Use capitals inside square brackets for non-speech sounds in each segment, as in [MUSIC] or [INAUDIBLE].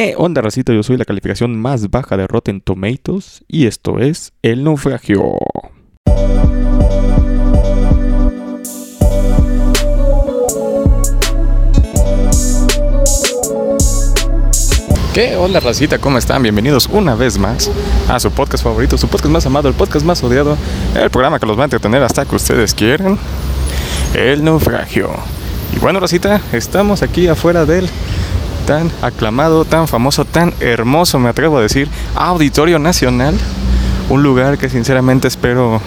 ¿Qué onda, racita? Yo soy la calificación más baja de Rotten Tomatoes y esto es El Naufragio. ¿Qué onda, racita? ¿Cómo están? Bienvenidos una vez más a su podcast favorito, su podcast más amado, el podcast más odiado, el programa que los va a entretener hasta que ustedes quieran, El Naufragio. Y bueno, racita, estamos aquí afuera del tan aclamado, tan famoso, tan hermoso, me atrevo a decir, Auditorio Nacional. Un lugar que sinceramente espero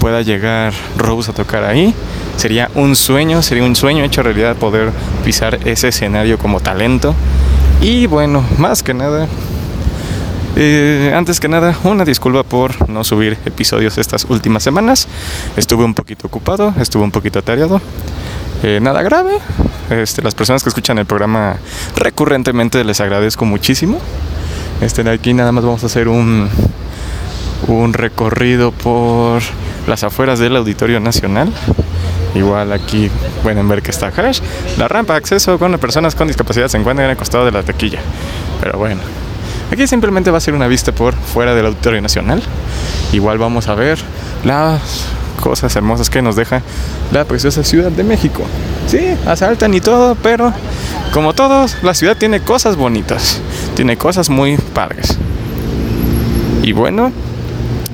pueda llegar Rose a tocar ahí. Sería un sueño, sería un sueño hecho realidad poder pisar ese escenario como talento. Y bueno, más que nada, eh, antes que nada, una disculpa por no subir episodios estas últimas semanas. Estuve un poquito ocupado, estuve un poquito atareado. Eh, nada grave. Este, las personas que escuchan el programa recurrentemente les agradezco muchísimo. Este, aquí nada más vamos a hacer un, un recorrido por las afueras del Auditorio Nacional. Igual aquí pueden ver que está Hash. La rampa de acceso con personas con discapacidad se encuentra en el costado de la taquilla. Pero bueno, aquí simplemente va a ser una vista por fuera del Auditorio Nacional. Igual vamos a ver las cosas hermosas que nos deja la preciosa Ciudad de México. Sí, asaltan y todo, pero como todos, la ciudad tiene cosas bonitas, tiene cosas muy padres. Y bueno,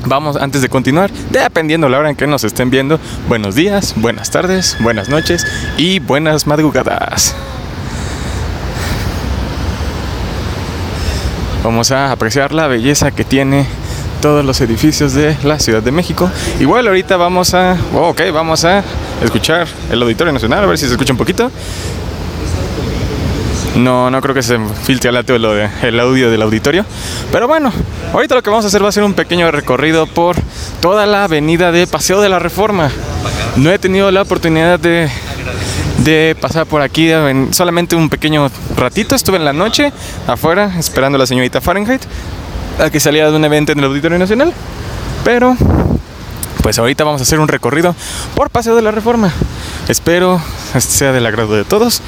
vamos antes de continuar, dependiendo la hora en que nos estén viendo, buenos días, buenas tardes, buenas noches y buenas madrugadas. Vamos a apreciar la belleza que tiene todos los edificios de la Ciudad de México. Igual ahorita vamos a, oh, ok, vamos a escuchar el Auditorio Nacional, a ver si se escucha un poquito. No, no creo que se filtre el audio del auditorio. Pero bueno, ahorita lo que vamos a hacer va a ser un pequeño recorrido por toda la avenida de Paseo de la Reforma. No he tenido la oportunidad de, de pasar por aquí en solamente un pequeño ratito. Estuve en la noche afuera esperando a la señorita Fahrenheit a que saliera de un evento en el Auditorio Nacional. Pero, pues ahorita vamos a hacer un recorrido por Paseo de la Reforma. Espero sea del agrado de todos.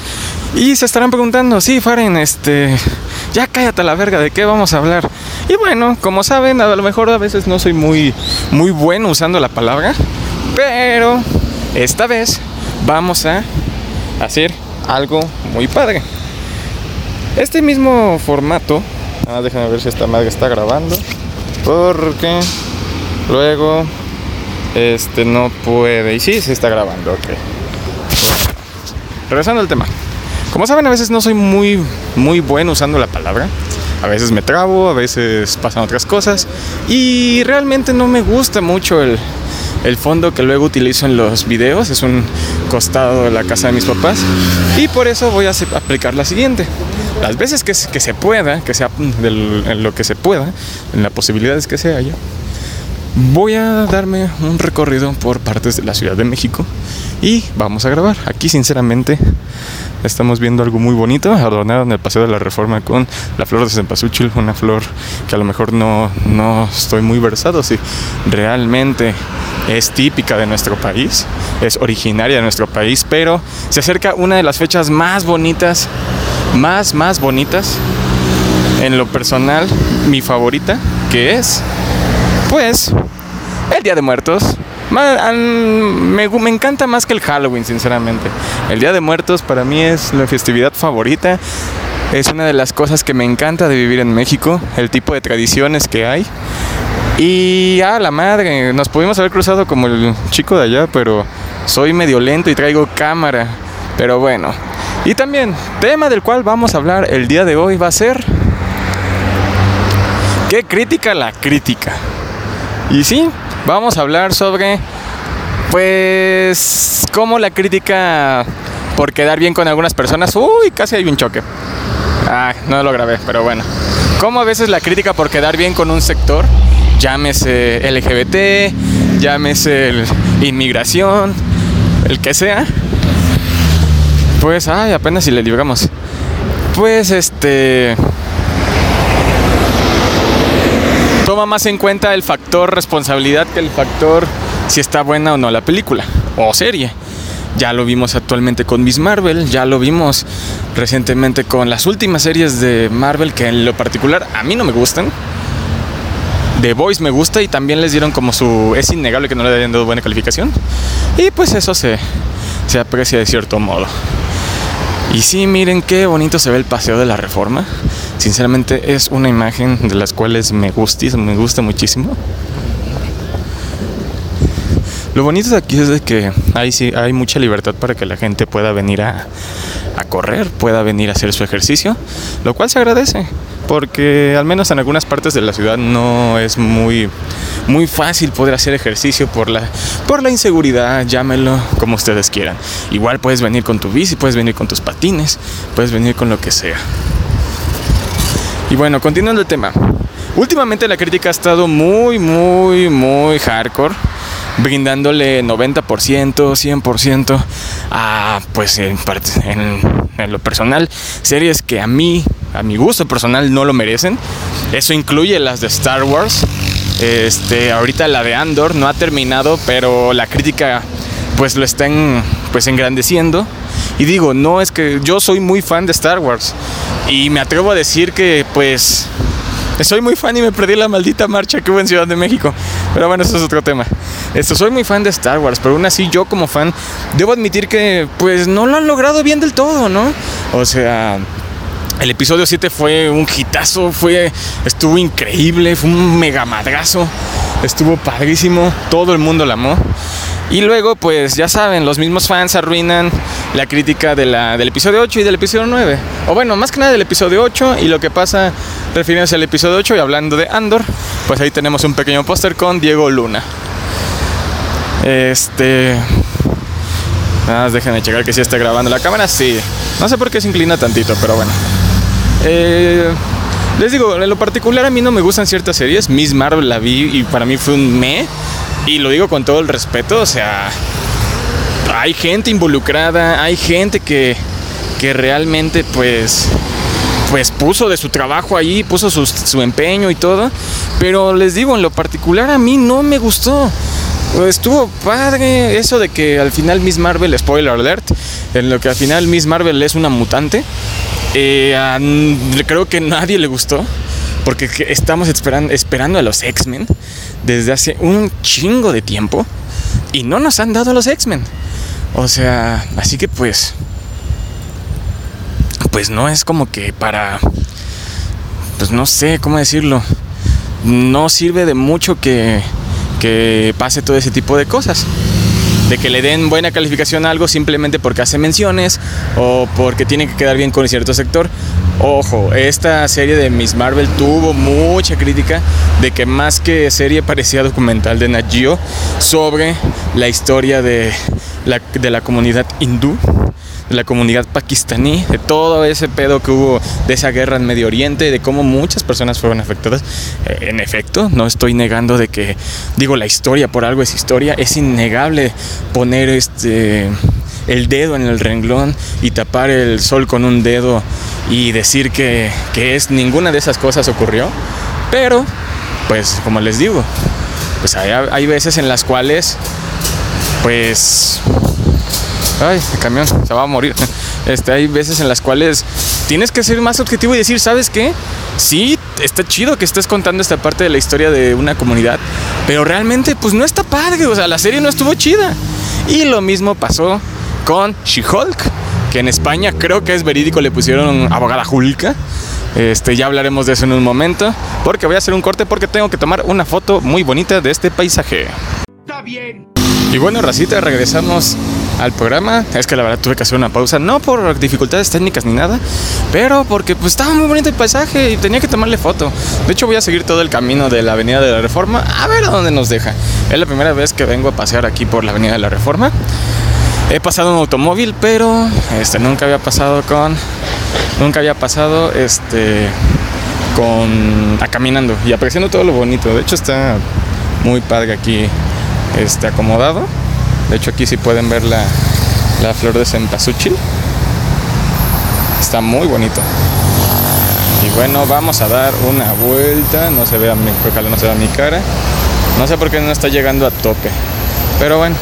Y se estarán preguntando, sí, Faren, este, ya cállate a la verga, ¿de qué vamos a hablar? Y bueno, como saben, a lo mejor a veces no soy muy, muy bueno usando la palabra, pero esta vez vamos a hacer algo muy padre. Este mismo formato, ah, déjenme ver si esta madre está grabando, porque luego este no puede, y sí, se está grabando, ok. Regresando al tema. Como saben, a veces no soy muy, muy bueno usando la palabra. A veces me trabo, a veces pasan otras cosas. Y realmente no me gusta mucho el, el fondo que luego utilizo en los videos. Es un costado de la casa de mis papás. Y por eso voy a aplicar la siguiente. Las veces que, que se pueda, que sea en lo que se pueda, en las posibilidades que se haya, voy a darme un recorrido por partes de la Ciudad de México y vamos a grabar. Aquí sinceramente estamos viendo algo muy bonito, adornado en el Paseo de la Reforma con la flor de cempasúchil, una flor que a lo mejor no, no estoy muy versado si realmente es típica de nuestro país, es originaria de nuestro país, pero se acerca una de las fechas más bonitas, más, más bonitas, en lo personal, mi favorita, que es, pues, el Día de Muertos, me, me, encanta más que el Halloween, sinceramente. El Día de Muertos para mí es la festividad favorita. Es una de las cosas que me encanta de vivir en México, el tipo de tradiciones que hay. Y a la madre, nos pudimos haber cruzado como el chico de allá, pero soy medio lento y traigo cámara. Pero bueno. Y también, tema del cual vamos a hablar el día de hoy va a ser... ¿Qué crítica la crítica? Y sí, vamos a hablar sobre, pues, cómo la crítica por quedar bien con algunas personas. Uy, casi hay un choque. Ah, no lo grabé, pero bueno. Cómo a veces la crítica por quedar bien con un sector, llámese LGBT, llámese el inmigración, el que sea, pues, ay, apenas si le libramos. Pues, este toma más en cuenta el factor responsabilidad que el factor si está buena o no la película o serie. Ya lo vimos actualmente con Miss Marvel, ya lo vimos recientemente con las últimas series de Marvel que en lo particular a mí no me gustan. The Voice me gusta y también les dieron como su... Es innegable que no le hayan dado buena calificación. Y pues eso se, se aprecia de cierto modo. Y sí, miren qué bonito se ve el paseo de la reforma. Sinceramente es una imagen de las cuales me gusta, me gusta muchísimo. Lo bonito de aquí es de que hay, sí, hay mucha libertad para que la gente pueda venir a, a correr, pueda venir a hacer su ejercicio, lo cual se agradece, porque al menos en algunas partes de la ciudad no es muy, muy fácil poder hacer ejercicio por la, por la inseguridad, llámelo como ustedes quieran. Igual puedes venir con tu bici, puedes venir con tus patines, puedes venir con lo que sea. Y bueno, continuando el tema. Últimamente la crítica ha estado muy, muy, muy hardcore brindándole 90%, 100% a, pues en, en, en, lo personal, series que a mí, a mi gusto personal, no lo merecen. Eso incluye las de Star Wars. Este, ahorita la de Andor no ha terminado, pero la crítica pues lo están pues engrandeciendo. Y digo, no es que yo soy muy fan de Star Wars y me atrevo a decir que pues soy muy fan y me perdí la maldita marcha que hubo en Ciudad de México. Pero bueno, eso es otro tema. Esto, soy muy fan de Star Wars, pero aún así yo como fan debo admitir que pues no lo han logrado bien del todo, ¿no? O sea, el episodio 7 fue un hitazo, fue, estuvo increíble, fue un mega madrazo, estuvo padrísimo, todo el mundo la amó. Y luego, pues ya saben, los mismos fans arruinan la crítica de la, del episodio 8 y del episodio 9. O bueno, más que nada del episodio 8 y lo que pasa refiriéndose al episodio 8 y hablando de Andor, pues ahí tenemos un pequeño póster con Diego Luna. Este... Nada más déjenme checar que si está grabando la cámara. Sí. No sé por qué se inclina tantito, pero bueno. Eh, les digo, en lo particular a mí no me gustan ciertas series. Miss Marvel la vi y para mí fue un me. Y lo digo con todo el respeto, o sea, hay gente involucrada, hay gente que, que realmente pues pues puso de su trabajo ahí, puso su, su, empeño y todo. Pero les digo, en lo particular a mí no me gustó. Estuvo padre eso de que al final Miss Marvel, spoiler alert, en lo que al final Miss Marvel es una mutante. Eh, creo que nadie le gustó. Porque estamos esperando, esperando a los X-Men desde hace un chingo de tiempo. Y no nos han dado a los X-Men. O sea, así que pues. Pues no es como que para. Pues no sé cómo decirlo. No sirve de mucho que, que pase todo ese tipo de cosas. De que le den buena calificación a algo simplemente porque hace menciones o porque tiene que quedar bien con cierto sector. Ojo, esta serie de Miss Marvel tuvo mucha crítica de que más que serie [LAUGHS] parecía documental de Nat Geo sobre la historia de la, de la comunidad hindú, de la comunidad pakistaní, de todo ese pedo que hubo de esa guerra en Medio Oriente, de cómo muchas personas fueron afectadas. Eh, en efecto, no estoy negando de que, digo, la historia por algo es historia, es innegable poner este el dedo en el renglón y tapar el sol con un dedo y decir que, que es ninguna de esas cosas ocurrió. Pero, pues como les digo, pues hay, hay veces en las cuales, pues, ay, el camión se va a morir. [LAUGHS] Este, hay veces en las cuales tienes que ser más objetivo y decir, ¿sabes qué? Sí, está chido que estés contando esta parte de la historia de una comunidad, pero realmente pues no está padre, o sea, la serie no estuvo chida. Y lo mismo pasó con She-Hulk, que en España creo que es verídico, le pusieron abogada Julka. Este, ya hablaremos de eso en un momento, porque voy a hacer un corte porque tengo que tomar una foto muy bonita de este paisaje. Está bien. Y bueno, racita, regresamos al programa. Es que la verdad tuve que hacer una pausa, no por dificultades técnicas ni nada, pero porque pues estaba muy bonito el paisaje y tenía que tomarle foto. De hecho, voy a seguir todo el camino de la Avenida de la Reforma a ver a dónde nos deja. Es la primera vez que vengo a pasear aquí por la Avenida de la Reforma. He pasado un automóvil, pero este nunca había pasado con nunca había pasado este con a caminando y apreciando todo lo bonito. De hecho está muy padre aquí este acomodado. De hecho aquí sí pueden ver la, la flor de cempasúchil. Está muy bonito. Y bueno, vamos a dar una vuelta. No se vea mi, ojalá no se vea mi cara. No sé por qué no está llegando a tope. Pero bueno,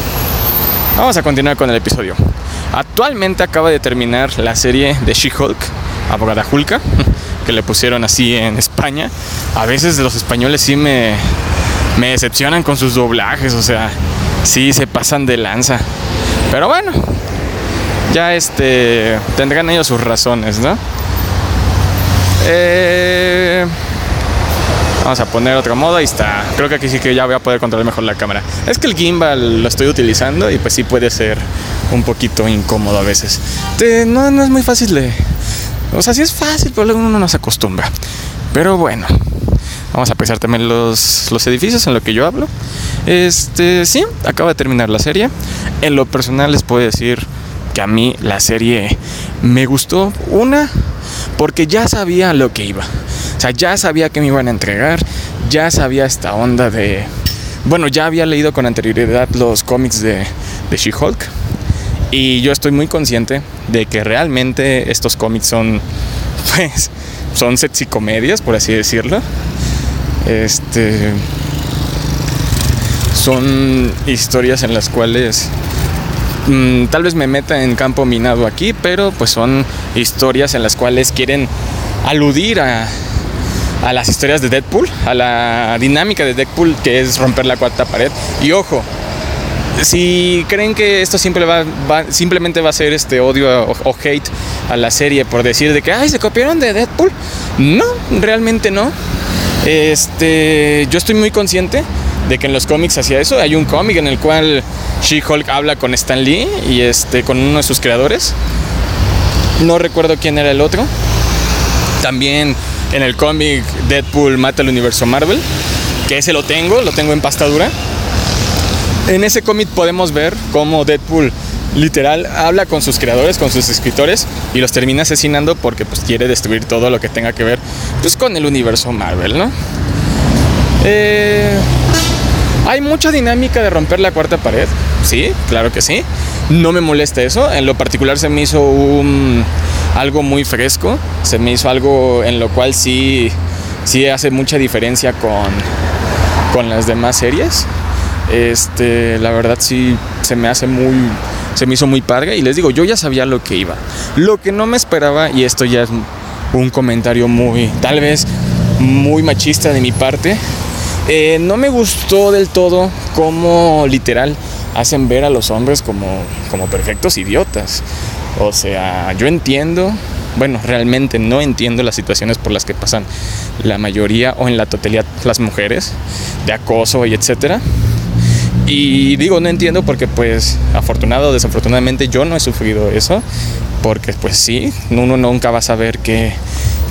Vamos a continuar con el episodio. Actualmente acaba de terminar la serie de She-Hulk, abogada Hulka, [LAUGHS] que le pusieron así en España. A veces los españoles sí me, me decepcionan con sus doblajes, o sea, sí se pasan de lanza. Pero bueno, ya este tendrán ellos sus razones, ¿no? Eh, vamos a poner otro modo, ahí está. Creo que aquí sí que ya voy a poder controlar mejor la cámara. Es que el gimbal lo estoy utilizando y pues sí puede ser un poquito incómodo a veces. no, no es muy fácil de... O sea, sí es fácil, pero luego uno no se acostumbra. Pero bueno, vamos a pensar también los, los edificios en lo que yo hablo. Este, sí, acaba de terminar la serie. En lo personal les puedo decir que a mí la serie me gustó. Una, porque ya sabía lo que iba. O sea, ya sabía que me iban a entregar, ya sabía esta onda de... Bueno, ya había leído con anterioridad los cómics de, de She-Hulk. Y yo estoy muy consciente de que realmente estos cómics son, [LAUGHS] pues, son sexy comedias, por así decirlo. Este. Son historias en las cuales Mm, tal vez me meta en campo minado aquí, pero pues son historias en las cuales quieren aludir a, a las historias de Deadpool, a la dinámica de Deadpool que es romper la cuarta pared. Y ojo, si creen que esto simplemente va a ser este odio o, o, hate a la serie por decir de que ay se copiaron de Deadpool, no, realmente no. Este, yo estoy muy consciente de que en los cómics hacía eso. Hay un cómic en el cual She-Hulk habla con Stan Lee y este, con uno de sus creadores. No recuerdo quién era el otro. También en el cómic Deadpool mata el universo Marvel, que ese lo tengo, lo tengo en pastadura. En ese cómic podemos ver cómo Deadpool literal habla con sus creadores, con sus escritores y los termina asesinando porque pues quiere destruir todo lo que tenga que ver pues con el universo Marvel, ¿no? Eh, hay mucha dinámica de romper la cuarta pared, sí, claro que sí. No me molesta eso. En lo particular se me hizo un, algo muy fresco. Se me hizo algo en lo cual sí, sí hace mucha diferencia con, con las demás series. Este, la verdad sí se me hace muy, se me hizo muy padre. Y les digo, yo ya sabía lo que iba. Lo que no me esperaba, y esto ya es un comentario muy, tal vez muy machista de mi parte, eh, no me gustó del todo cómo literal hacen ver a los hombres como, como perfectos idiotas. O sea, yo entiendo, bueno, realmente no entiendo las situaciones por las que pasan la mayoría o en la totalidad las mujeres de acoso y etcétera. Y digo, no entiendo porque pues afortunado o desafortunadamente yo no he sufrido eso, porque pues sí, uno nunca va a saber qué,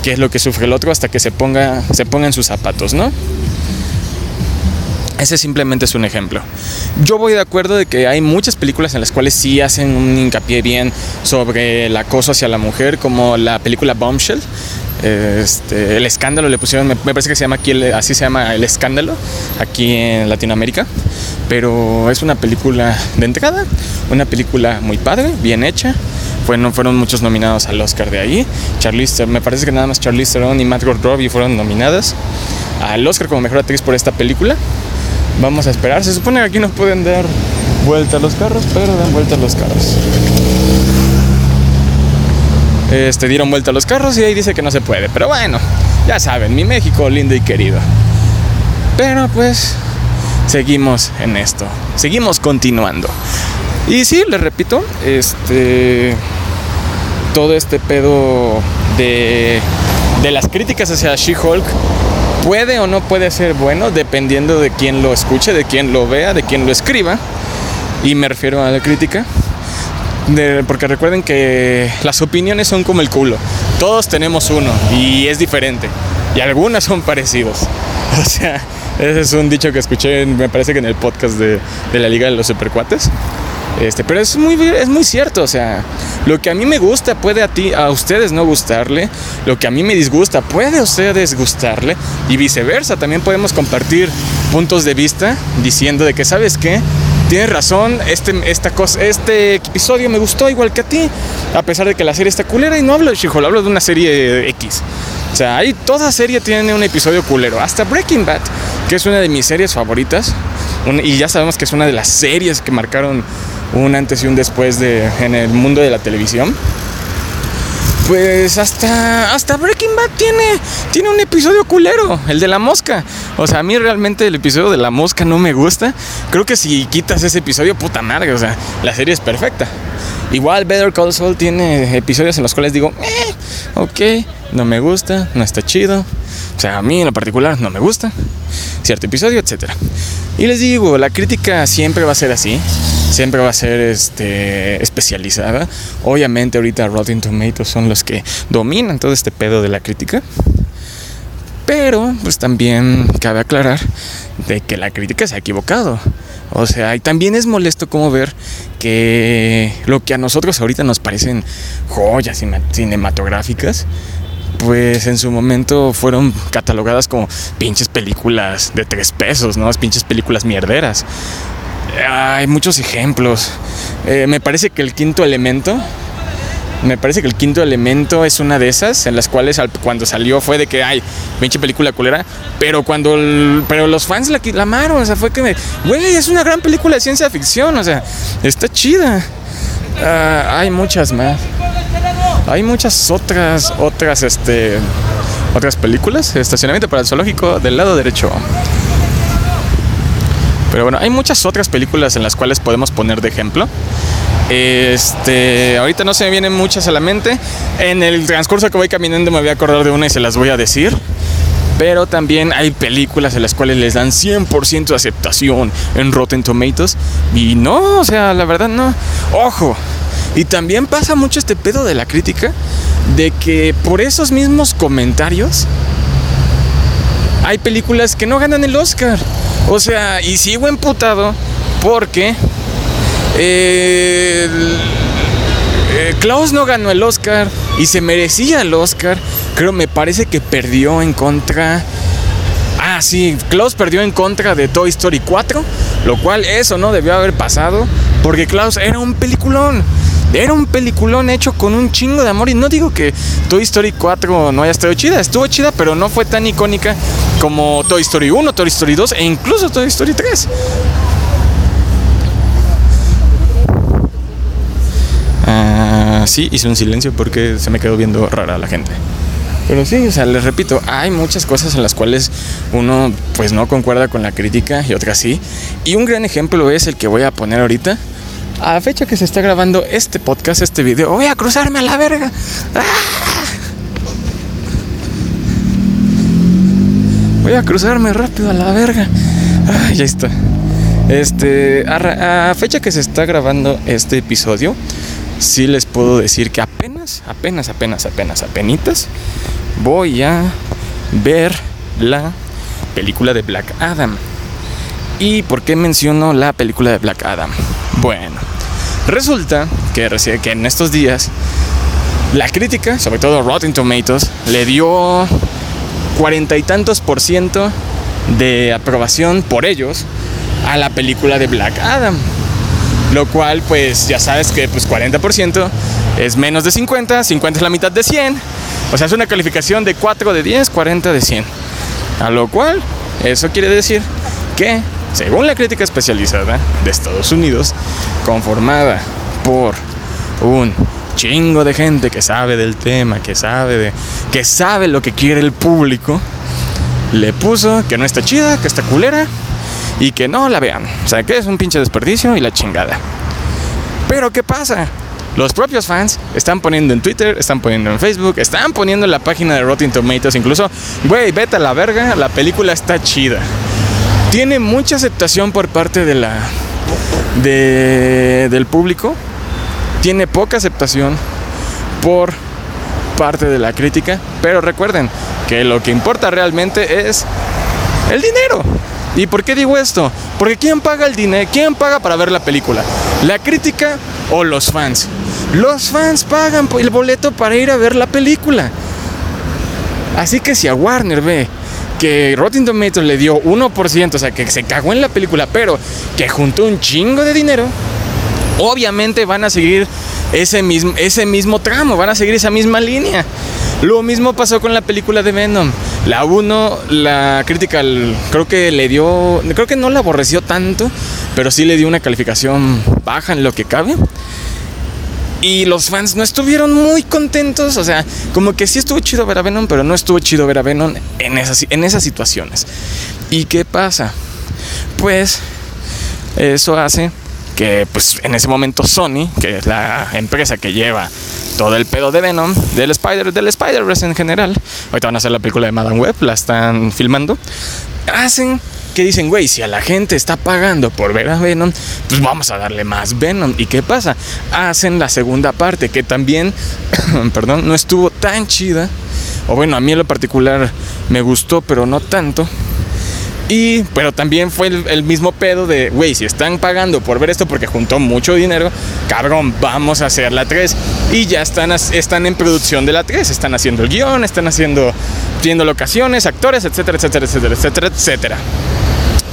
qué es lo que sufre el otro hasta que se ponga, se ponga sus zapatos, ¿no? Ese simplemente es un ejemplo. Yo voy de acuerdo de que hay muchas películas en las cuales sí hacen un hincapié bien sobre el acoso hacia la mujer, como la película Bombshell. Este, el escándalo le pusieron, me, parece que se llama aquí, así se llama el escándalo, aquí en Latinoamérica. Pero es una película de entrada, una película muy padre, bien hecha. Fueron, fueron muchos nominados al Oscar de ahí. Charlize, me parece que nada más Charlize Theron y Matt Robbie fueron nominadas al Oscar como mejor actriz por esta película. Vamos a esperar. Se supone que aquí no pueden dar vuelta a los carros, pero dan vuelta a los carros. Este, dieron vuelta a los carros y ahí dice que no se puede. Pero bueno, ya saben, mi México lindo y querido. Pero pues, seguimos en esto. Seguimos continuando. Y sí, les repito, este. Todo este pedo de, de las críticas hacia She-Hulk puede o no puede ser bueno dependiendo de quién lo escuche, de quién lo vea, de quién lo escriba. Y me refiero a la crítica. porque recuerden que las opiniones son como el culo. Todos tenemos uno y es diferente. Y algunas son parecidos. [LAUGHS] O sea, ese es un dicho que escuché, me parece que en el podcast de, de la Liga de los Supercuates. Este, pero es muy, es muy cierto, o sea, lo que a mí me gusta puede a ti, a ustedes no gustarle, lo que a mí me disgusta puede a ustedes gustarle y viceversa. También podemos compartir puntos de vista diciendo de que sabes qué, tienes razón, este, esta cosa, este episodio me gustó igual que a ti, a pesar de que la serie está culera y no hablo de she hablo de una serie X. O sea, ahí toda serie tiene un episodio culero, hasta Breaking Bad, que es una de mis series favoritas y ya sabemos que es una de las series que marcaron un antes y un después de, en el mundo de la televisión. Pues hasta, hasta Breaking Bad tiene, tiene un episodio culero, el de la mosca. O sea, a mí realmente el episodio de la mosca no me gusta. Creo que si quitas ese episodio, puta madre, o sea, la serie es perfecta. Igual Better Call Saul tiene episodios en los cuales digo, eh, ok, no me gusta, no está chido. O sea, a mí en lo particular no me gusta cierto episodio, etc. Y les digo, la crítica siempre va a ser así, siempre va a ser este, especializada. Obviamente ahorita Rotten Tomatoes son los que dominan todo este pedo de la crítica. Pero pues también cabe aclarar de que la crítica se ha equivocado. O sea, y también es molesto como ver que lo que a nosotros ahorita nos parecen joyas cinematográficas, pues en su momento fueron catalogadas como pinches películas de tres pesos, ¿no? Pinches películas mierderas. Hay muchos ejemplos. Eh, me parece que el quinto elemento me parece que el quinto elemento es una de esas en las cuales cuando salió fue de que ay pinche película culera pero cuando pero los fans la, la amaron o sea fue que güey es una gran película de ciencia ficción o sea está chida ah, hay muchas más hay muchas otras otras este otras películas estacionamiento para el zoológico del lado derecho pero bueno hay muchas otras películas en las cuales podemos poner de ejemplo este, ahorita no se me vienen muchas a la mente. En el transcurso que voy caminando me voy a acordar de una y se las voy a decir. Pero también hay películas en las cuales les dan 100% de aceptación en Rotten Tomatoes. Y no, o sea, la verdad no. Ojo. Y también pasa mucho este pedo de la crítica. De que por esos mismos comentarios hay películas que no ganan el Oscar. O sea, y sigo emputado porque eh, Klaus no ganó el Oscar y se merecía el Oscar. Creo, me parece que perdió en contra. Ah, sí, Klaus perdió en contra de Toy Story 4, lo cual eso no debió haber pasado, porque Klaus era un peliculón. Era un peliculón hecho con un chingo de amor. Y no digo que Toy Story 4 no haya estado chida, estuvo chida, pero no fue tan icónica como Toy Story 1, Toy Story 2 e incluso Toy Story 3. Ah, sí, hice un silencio porque se me quedó viendo rara la gente. Pero sí, o sea, les repito, hay muchas cosas en las cuales uno pues no concuerda con la crítica y otras sí. Y un gran ejemplo es el que voy a poner ahorita. A fecha que se está grabando este podcast, este video, voy a cruzarme a la verga. ¡Ah! Voy a cruzarme rápido a la verga. Ah, ya está. Este, a, fecha que se está grabando este episodio, sí les puedo decir que apenas, apenas, apenas, apenas, apenas voy a ver la película de Black Adam. ¿Y por qué menciono la película de Black Adam? Bueno, resulta que, que en estos días la crítica, sobre todo Rotten Tomatoes, le dio cuarenta y tantos por ciento de aprobación por ellos a la película de Black Adam. Lo cual, pues ya sabes que pues 40% es menos de 50, 50 es la mitad de 100. O sea, es una calificación de 4 de 10, 40 de 100. A lo cual, eso quiere decir que, según la crítica especializada de Estados Unidos, conformada por un chingo de gente que sabe del tema, que sabe de que sabe lo que quiere el público, le puso que no está chida, que está culera y que no la vean. O sea, que es un pinche desperdicio y la chingada. Pero ¿qué pasa? Los propios fans están poniendo en Twitter, están poniendo en Facebook, están poniendo en la página de Rotten Tomatoes incluso, güey, vete a la verga, la película está chida. Tiene mucha aceptación por parte de la de, del público. Tiene poca aceptación por parte de la crítica, pero recuerden que lo que importa realmente es el dinero. ¿Y por qué digo esto? Porque ¿quién paga el dinero? ¿Quién paga para ver la película? ¿La crítica o los fans? Los fans pagan el boleto para ir a ver la película. Así que si a Warner ve que Rotten Tomatoes le dio 1%, o sea, que se cagó en la película, pero que juntó un chingo de dinero, obviamente van a seguir ese mismo, ese mismo tramo, van a seguir esa misma línea. Lo mismo pasó con la película de Venom. La 1, la crítica creo que le dio, creo que no la aborreció tanto, pero sí le dio una calificación baja en lo que cabe. Y los fans no estuvieron muy contentos, o sea, como que sí estuvo chido ver a Venom, pero no estuvo chido ver a Venom en esas, en esas situaciones. ¿Y qué pasa? Pues eso hace que pues en ese momento Sony, que es la empresa que lleva todo el pedo de Venom, del Spider, del Spider-Verse en general, ahorita van a hacer la película de Madame Web, la están filmando, hacen que dicen, güey, si a la gente está pagando por ver a Venom, pues vamos a darle más Venom. ¿Y qué pasa? Hacen la segunda parte, que también, [COUGHS] perdón, no estuvo tan chida. O bueno, a mí en lo particular me gustó, pero no tanto. Y, pero también fue el, mismo pedo de, güey, si están pagando por ver esto porque juntó mucho dinero, cabrón, vamos a hacer la 3. Y ya están, están en producción de la 3, están haciendo el guion, están haciendo, viendo locaciones, actores, etcétera, etcétera, etcétera, etcétera, etcétera.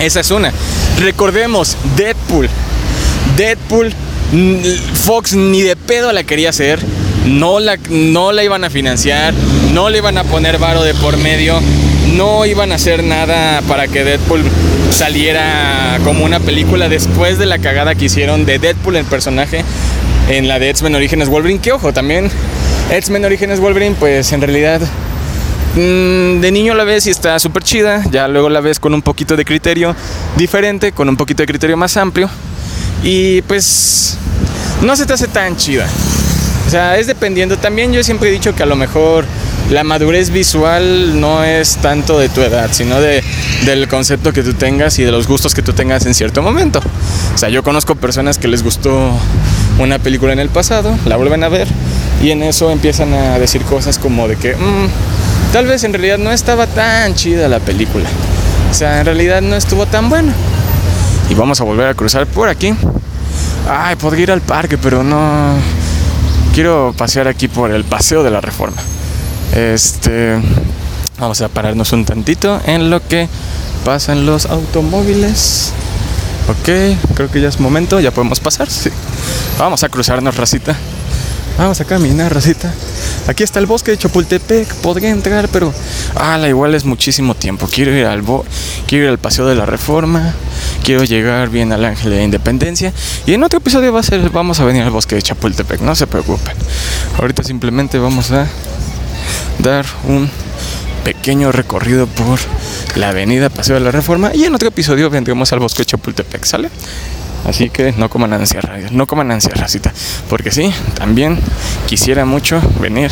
Esa es una. Recordemos, Deadpool. Deadpool, Fox ni de pedo la quería hacer. No la, no la iban a financiar, no le iban a poner varo de por medio no iban a hacer nada para que Deadpool saliera como una película después de la cagada que hicieron de Deadpool el personaje en la de X-Men Orígenes Wolverine. Que ojo, también X-Men Orígenes Wolverine, pues en realidad de niño la ves y está súper chida. Ya luego la ves con un poquito de criterio diferente, con un poquito de criterio más amplio. Y pues no se te hace tan chida. O sea, es dependiendo. También yo siempre he dicho que a lo mejor la madurez visual no es tanto de tu edad, sino de, del concepto que tú tengas y de los gustos que tú tengas en cierto momento. O sea, yo conozco personas que les gustó una película en el pasado, la vuelven a ver y en eso empiezan a decir cosas como de que mm, tal vez en realidad no estaba tan chida la película. O sea, en realidad no estuvo tan buena. Y vamos a volver a cruzar por aquí. Ay, podría ir al parque, pero no... Quiero pasear aquí por el Paseo de la Reforma. Este, vamos a pararnos un tantito en lo que pasan los automóviles. Ok, creo que ya es momento, ya podemos pasar. Sí. Vamos a cruzarnos, racita. Vamos a caminar, racita. Aquí está el bosque de Chapultepec. Podría entrar, pero. Ah, la igual es muchísimo tiempo. Quiero ir al quiero ir al Paseo de la Reforma. Quiero llegar bien al Ángel de la Independencia. Y en otro episodio va a ser. Vamos a venir al bosque de Chapultepec. No se preocupen. Ahorita simplemente vamos a dar un pequeño recorrido por la avenida Paseo de la Reforma y en otro episodio vendremos al bosque de Chapultepec, ¿sale? Así que no coman ansia, no coman ansia, racita. Porque sí, también quisiera mucho venir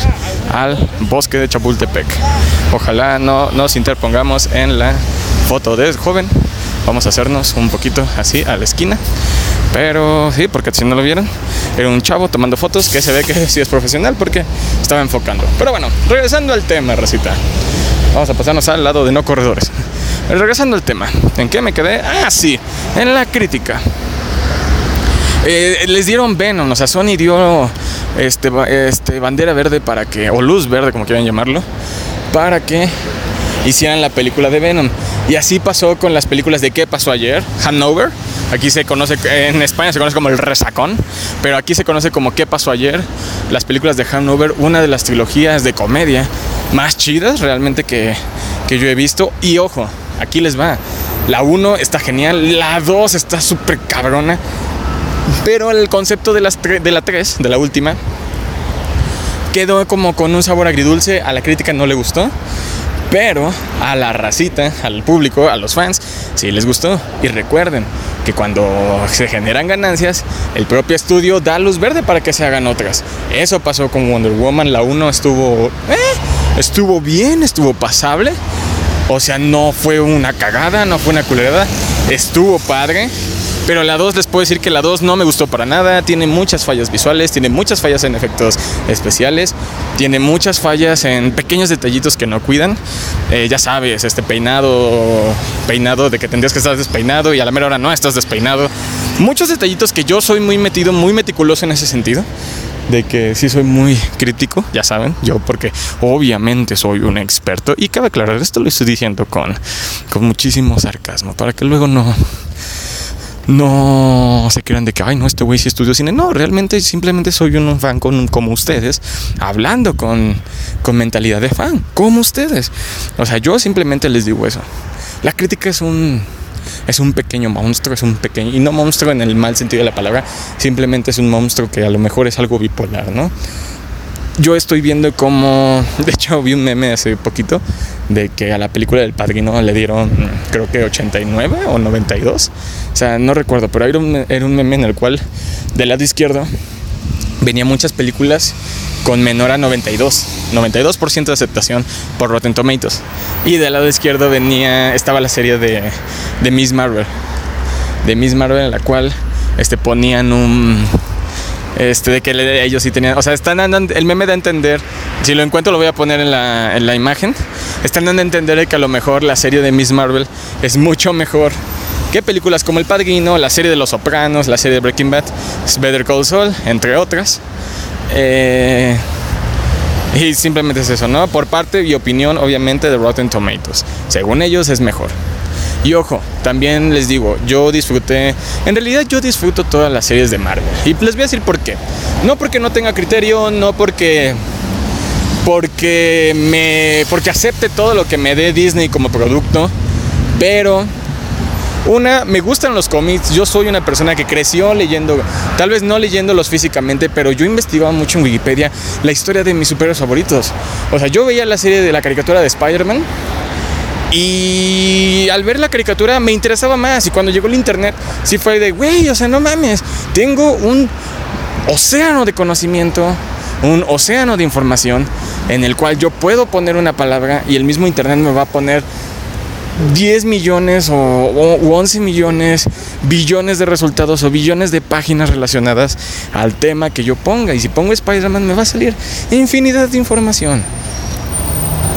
al bosque de Chapultepec. Ojalá no nos interpongamos en la foto de joven. Vamos a hacernos un poquito así a la esquina. Pero sí, porque si no lo vieron, era un chavo tomando fotos que se ve que [LAUGHS] sí es profesional porque estaba enfocando. Pero bueno, regresando al tema, Racita. Vamos a pasarnos al lado de no corredores. Regresando al tema, ¿en qué me quedé? Ah, sí, en la crítica. Eh, les dieron Venom, o sea, Sony dio este, este, bandera verde para que, o luz verde, como quieran llamarlo, para que hicieran la película de Venom. Y así pasó con las películas de ¿Qué pasó ayer? Hanover Aquí se conoce, en España se conoce como el resacón, pero aquí se conoce como ¿Qué pasó ayer? Las películas de Hanover, una de las trilogías de comedia más chidas realmente que, que yo he visto. Y ojo, aquí les va. La 1 está genial, la 2 está súper cabrona. Pero el concepto de, las de la 3, de la última, quedó como con un sabor agridulce. A la crítica no le gustó. Pero a la racita, al público, a los fans, sí les gustó. Y recuerden que cuando se generan ganancias, el propio estudio da luz verde para que se hagan otras. Eso pasó con Wonder Woman. La 1 estuvo. Eh, estuvo bien, estuvo pasable. O sea, no fue una cagada, no fue una culerada. Estuvo padre. Pero la 2 les puedo decir que la 2 no me gustó para nada. Tiene muchas fallas visuales, tiene muchas fallas en efectos especiales, tiene muchas fallas en pequeños detallitos que no cuidan. Eh, ya sabes, este peinado, peinado de que tendrías que estar despeinado y a la mera hora no estás despeinado. Muchos detallitos que yo soy muy metido, muy meticuloso en ese sentido de que sí soy muy crítico, ya saben, yo porque obviamente soy un experto y cabe aclarar, esto lo estoy diciendo con, con muchísimo sarcasmo, para que luego no, no se crean de que, ay, no, este güey sí estudió cine. No, realmente simplemente soy un fan con, como ustedes, hablando con, con mentalidad de fan, como ustedes. O sea, yo simplemente les digo eso. La crítica es un es un pequeño monstruo, es un pequeño, y no monstruo en el mal sentido de la palabra, simplemente es un monstruo que a lo mejor es algo bipolar, ¿no? Yo estoy viendo como, [LAUGHS] de hecho vi un meme hace poquito de que a la película del Padrino le dieron creo que 89 o 92, o sea, no recuerdo, pero era un, era un meme en el cual del lado izquierdo venía muchas películas con menor a 92, 92% de aceptación por Rotten Tomatoes. Y del lado izquierdo venía, estaba la serie de, de Miss Marvel, de Miss Marvel en la cual este, ponían un, este, de que ellos sí tenían, o sea, están dando, el meme da a entender, si lo encuentro lo voy a poner en la, en la imagen, están dando a entender que a lo mejor la serie de Miss Marvel es mucho mejor que películas como El Padrino, la serie de Los Sopranos, la serie de Breaking Bad, Better Call Saul, entre otras. Eh, y simplemente es eso, ¿no? Por parte y opinión, obviamente, de Rotten Tomatoes. Según ellos es mejor. Y ojo, también les digo, yo disfruté, en realidad yo disfruto todas las series de Marvel. Y les voy a decir por qué. No porque no tenga criterio, no porque porque me porque acepte todo lo que me dé Disney como producto, pero una, me gustan los cómics. Yo soy una persona que creció leyendo, tal vez no leyéndolos físicamente, pero yo investigaba mucho en Wikipedia la historia de mis superhéroes favoritos. O sea, yo veía la serie de la caricatura de Spider-Man. Y al ver la caricatura me interesaba más. Y cuando llegó el internet, sí fue de, güey, o sea, no mames. Tengo un océano de conocimiento, un océano de información en el cual yo puedo poner una palabra y el mismo internet me va a poner 10 millones o, 11 millones, billones de resultados o billones de páginas relacionadas al tema que yo ponga. Y si pongo Spider-Man me va a salir infinidad de información.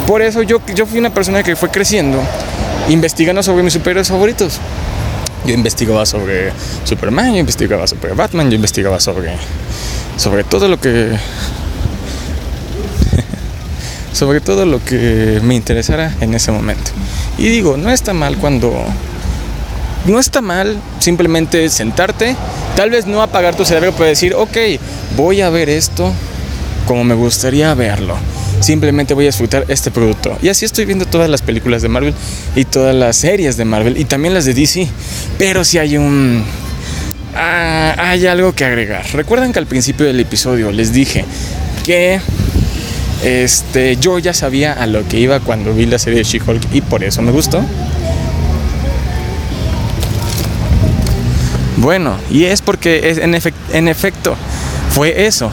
Por eso yo, yo fui una persona que fue creciendo investigando sobre mis superhéroes favoritos. Yo investigaba sobre Superman, yo investigaba sobre Batman, yo investigaba sobre, sobre todo lo que [LAUGHS] sobre todo lo que me interesara en ese momento. Y digo, no está mal cuando... No está mal simplemente sentarte, tal vez no apagar tu cerebro, pero decir, ok, voy a ver esto como me gustaría verlo. Simplemente voy a disfrutar este producto. Y así estoy viendo todas las películas de Marvel y todas las series de Marvel y también las de DC. Pero si hay un... Ah, hay algo que agregar. Recuerdan que al principio del episodio les dije que este, yo ya sabía a lo que iba cuando vi la serie de She-Hulk y por eso me gustó. Bueno, y es porque en efecto fue eso.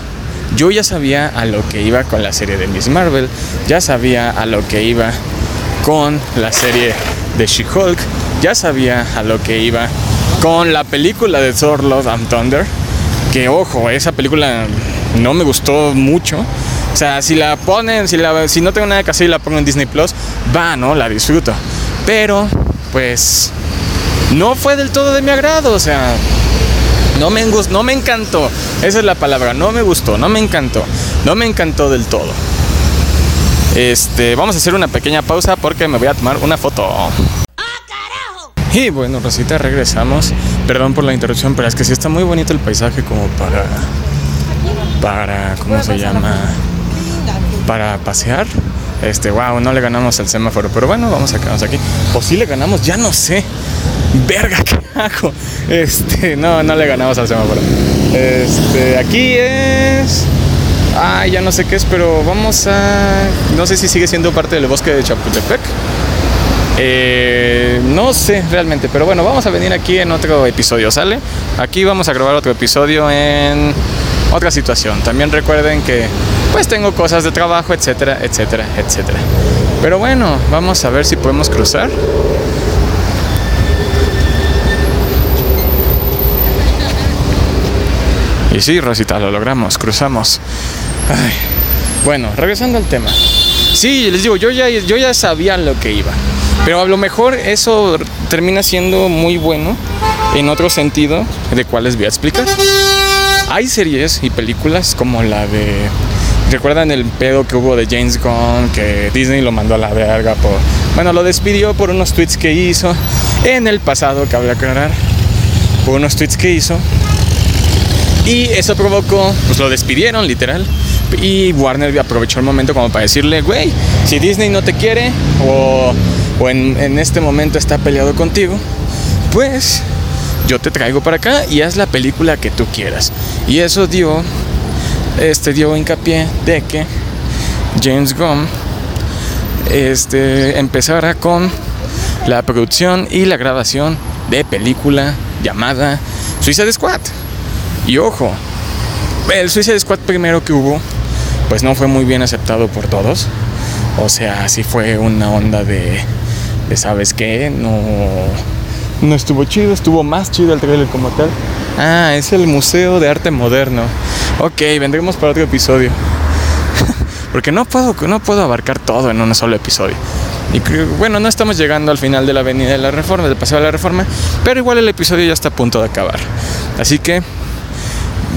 Yo ya sabía a lo que iba con la serie de Miss Marvel, ya sabía a lo que iba con la serie de She-Hulk, ya sabía a lo que iba con la película de Thor Love and Thunder, que ojo, esa película no me gustó mucho, o sea, si la ponen, si, la, no tengo nada que hacer y la pongo en Disney Plus, va, ¿no? La disfruto. Pero, pues, no fue del todo de mi agrado, o sea, no me, no me encantó. Esa es la palabra, no me gustó, no me encantó. No me encantó del todo. Este, vamos a hacer una pequeña pausa porque me voy a tomar una foto. Y bueno, Rosita, regresamos. Perdón por la interrupción, pero es que sí está muy bonito el paisaje como para. Para. ¿Cómo se llama? para pasear. Este, wow, no le ganamos al semáforo, pero bueno, vamos a quedarnos aquí. O si le ganamos, ya no sé. Verga, ¿qué hago? Este, no, no le ganamos al semáforo. Este, aquí es. Ah, ya no sé qué es, pero vamos a. No sé si sigue siendo parte del bosque de Chapultepec. Eh, no sé realmente, pero bueno, vamos a venir aquí en otro episodio, ¿sale? Aquí vamos a grabar otro episodio en otra situación. También recuerden que pues tengo cosas de trabajo, etcétera, etcétera, etcétera. Pero bueno, vamos a ver si podemos cruzar. Y sí, Rosita, lo logramos, cruzamos. Bueno, regresando al tema. Sí, les digo, yo ya, yo ya sabía lo que iba. Pero a lo mejor eso termina siendo muy bueno en otro sentido, de cuál les voy a explicar. Hay series y películas como la de ¿Recuerdan el pedo que hubo de James Gunn? Que Disney lo mandó a la verga por. Bueno, lo despidió por unos tweets que hizo en el pasado, cabe aclarar. por unos tweets que hizo. Y eso provocó, pues lo despidieron literal. Y Warner aprovechó el momento como para decirle, güey, si Disney no te quiere o, o en, este momento está peleado contigo, pues yo te traigo para acá y haz la película que tú quieras. Y eso dio, este dio hincapié de que James Gunn este, empezara con la producción y la grabación de película llamada Suicide Squad. Y ojo, el Suicide Squad primero que hubo, pues no fue muy bien aceptado por todos. O sea, sí fue una onda de, ¿sabes qué? No, no estuvo chido, estuvo más chido el trailer como tal. Ah, es el Museo de Arte Moderno. Ok, vendremos para otro episodio. [LAUGHS] Porque no puedo, no puedo abarcar todo en un solo episodio. Y creo, bueno, no estamos llegando al final de la avenida de la reforma, del paseo de la reforma, pero igual el episodio ya está a punto de acabar. Así que,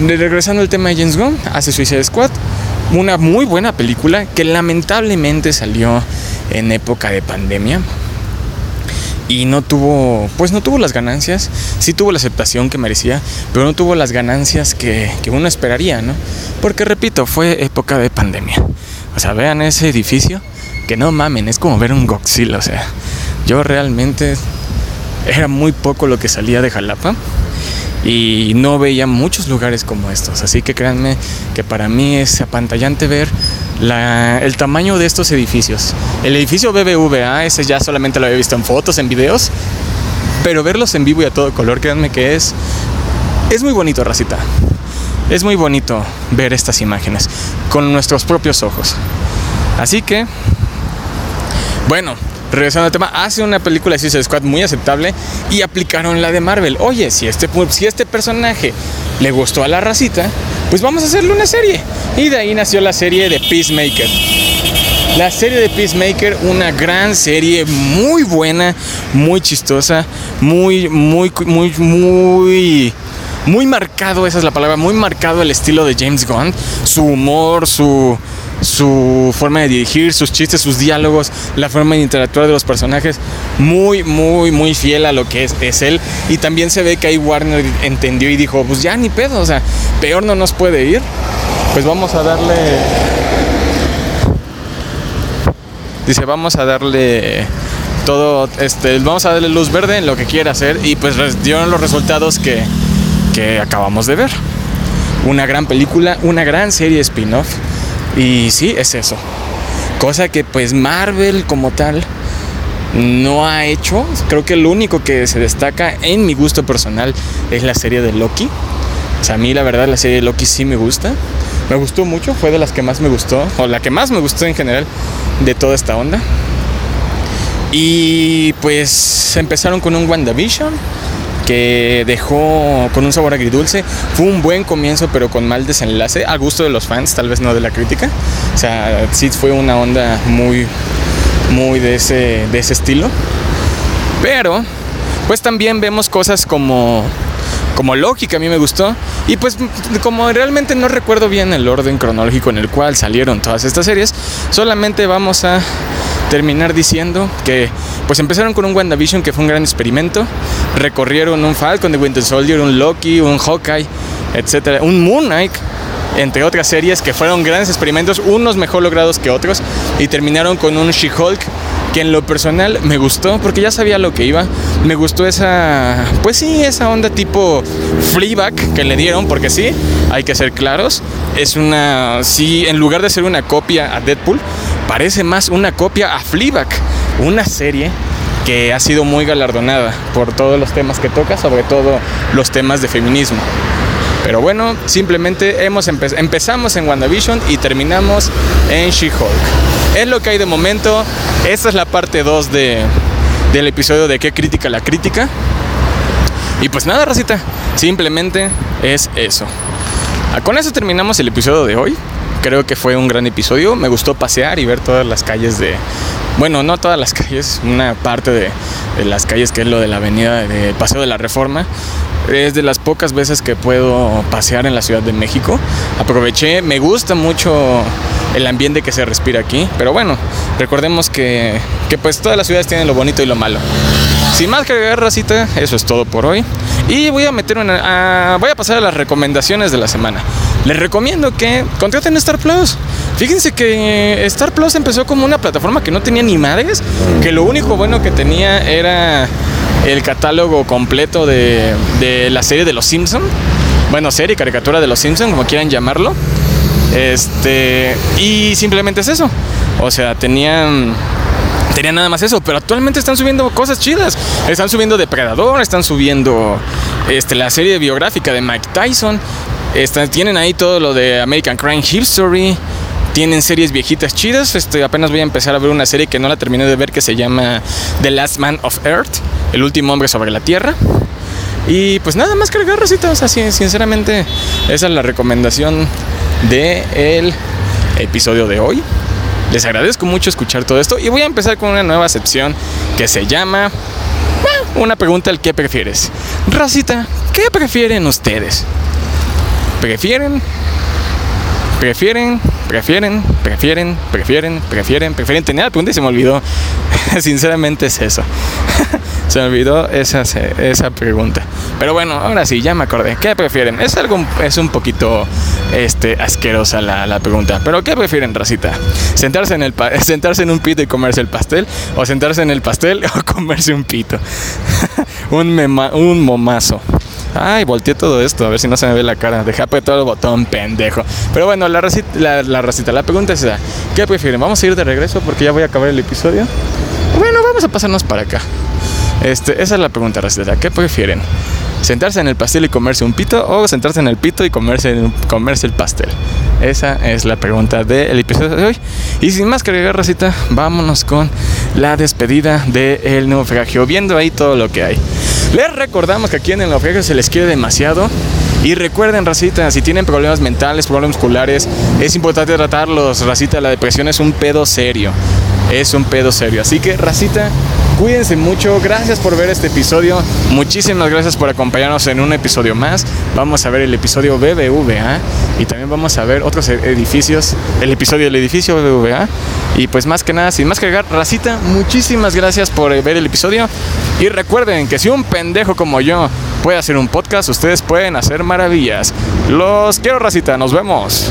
regresando al tema de James Gunn, hace Suicide Squad, una muy buena película que lamentablemente salió en época de pandemia y no tuvo, pues no tuvo las ganancias, sí tuvo la aceptación que merecía, pero no tuvo las ganancias que, uno esperaría, ¿no? Porque repito, fue época de pandemia. O sea, vean ese edificio, que no mamen, es como ver un Godzilla, o sea, yo realmente era muy poco lo que salía de Jalapa y no veía muchos lugares como estos, así que créanme que para mí es apantallante ver la, el tamaño de estos edificios. El edificio BBVA, ese ya solamente lo había visto en fotos, en videos, pero verlos en vivo y a todo color, créanme que es, es muy bonito, racita. Es muy bonito ver estas imágenes con nuestros propios ojos. Así que, bueno, regresando al tema, hace una película de Suicide Squad muy aceptable y aplicaron la de Marvel. Oye, si este, si este personaje le gustó a la racita, pues vamos a hacerle una serie. Y de ahí nació la serie de Peacemaker. La serie de Peacemaker, una gran serie, muy buena, muy chistosa, muy, muy, muy, muy, muy marcado, esa es la palabra, muy marcado el estilo de James Gunn, su humor, su, su forma de dirigir, sus chistes, sus diálogos, la forma de interactuar de los personajes, muy, muy, muy fiel a lo que es, es él. Y también se ve que ahí Warner entendió y dijo, pues ya ni pedo, o sea, peor no nos puede ir. Pues vamos a darle... Dice, vamos a darle todo, este, vamos a darle luz verde en lo que quiera hacer y pues dieron los resultados que, que acabamos de ver. Una gran película, una gran serie spin-off y sí, es eso. Cosa que pues Marvel como tal no ha hecho. Creo que lo único que se destaca en mi gusto personal es la serie de Loki. O sea, a mí la verdad la serie de Loki sí me gusta. Me gustó mucho, fue de las que más me gustó, o la que más me gustó en general de toda esta onda. Y pues empezaron con un WandaVision que dejó con un sabor agridulce. Fue un buen comienzo, pero con mal desenlace, al gusto de los fans, tal vez no de la crítica. O sea, sí fue una onda muy, muy de ese, de ese estilo. Pero, pues también vemos cosas como como que a mí me gustó. Y pues como realmente no recuerdo bien el orden cronológico en el cual salieron todas estas series, solamente vamos a terminar diciendo que pues empezaron con un WandaVision que fue un gran experimento, recorrieron un Falcon de Winter Soldier, un Loki, un Hawkeye, etcétera, un Moon Knight, entre otras series que fueron grandes experimentos, unos mejor logrados que otros, y terminaron con un She-Hulk que en lo personal me gustó porque ya sabía lo que iba. Me gustó esa, pues sí, esa onda tipo Freeback que le dieron, porque sí, hay que ser claros. Es una, sí, en lugar de ser una copia a Deadpool, parece más una copia a Fleabag, una serie que ha sido muy galardonada por todos los temas que toca, sobre todo los temas de feminismo. Pero bueno, simplemente hemos empe empezamos en WandaVision y terminamos en She-Hulk. Es lo que hay de momento. Esta es la parte 2 de, del episodio de qué crítica la crítica. Y pues nada, Rosita, simplemente es eso. Con eso terminamos el episodio de hoy. Creo que fue un gran episodio. Me gustó pasear y ver todas las calles de, bueno, no todas las [LAUGHS] calles, una parte de, de las calles que es lo de la avenida de Paseo de la Reforma. Es de las pocas veces que puedo pasear en la Ciudad de México. Aproveché, me gusta mucho el ambiente que se respira aquí, pero bueno, recordemos que, que pues todas las ciudades tienen lo bonito y lo malo. Sin más que agregar, racita, eso es todo por hoy. Y voy a meter una. a- voy a pasar a las recomendaciones de la semana. Les recomiendo que contraten Star Plus. Fíjense que Star Plus empezó como una plataforma que no tenía ni madres, que lo único bueno que tenía era el catálogo completo de, de la serie de Los Simpson. Bueno, serie, caricatura de Los Simpson, como quieran llamarlo. Este, y simplemente es eso. O sea, tenían tenían nada más eso, pero actualmente están subiendo cosas chidas. Están subiendo Depredador, están subiendo este, la serie biográfica de Mike Tyson. Están, tienen ahí todo lo de American Crime History. Tienen series viejitas chidas. Este, apenas voy a empezar a ver una serie que no la terminé de ver que se llama The Last Man of Earth, el último hombre sobre la Tierra. Y pues nada más cargar recitas. O sin- sinceramente, esa es la recomendación del episodio de hoy. Les agradezco mucho escuchar todo esto y voy a empezar con una nueva sección que se llama bueno, Una pregunta al que prefieres. Racita, ¿qué prefieren ustedes? ¿Prefieren? ¿Prefieren? ¿Prefieren? ¿Prefieren? ¿Prefieren? ¿Prefieren? ¿Prefieren? Tenía la pregunta y se me olvidó. [LAUGHS] Sinceramente es eso. [LAUGHS] se me olvidó esa, esa pregunta. Pero bueno, ahora sí, ya me acordé. ¿Qué prefieren? Es algo, es un poquito este, asquerosa la, la pregunta. Pero ¿qué prefieren, racita? ¿Sentarse en, el [LAUGHS] ¿Sentarse en un pito y comerse el pastel? ¿O sentarse en el pastel o comerse un pito? un, mema- un momazo. Ay, volteé todo esto, a ver si no se me ve la cara. Dejé apretado el botón, pendejo. Pero bueno, la racita, la, la racita, la pregunta es esa. ¿Qué prefieren? ¿Vamos a ir de regreso porque ya voy a acabar el episodio? Bueno, vamos a pasarnos para acá. Este, esa es la pregunta, racita. ¿Qué prefieren? ¿Sentarse en el pastel y comerse un pito o sentarse en el pito y comerse, comerse el pastel? Esa es la pregunta del episodio de hoy. Y sin más que agregar, racita, vámonos con la despedida del naufragio, viendo ahí todo lo que hay. Les recordamos que aquí en el naufragio se les quiere demasiado. Y recuerden, racita, si tienen problemas mentales, problemas musculares, es importante tratarlos. Racita, la depresión es un pedo serio. Es un pedo serio. Así que, racita, cuídense mucho. Gracias por ver este episodio. Muchísimas gracias por acompañarnos en un episodio más. Vamos a ver el episodio BBVA. Y también vamos a ver otros edificios. El episodio del edificio BBVA. Y pues más que nada, sin más que agregar, racita, muchísimas gracias por eh, ver el episodio. Y recuerden que si un pendejo como yo puede hacer un podcast, ustedes pueden hacer maravillas. Los quiero, racita. Nos vemos.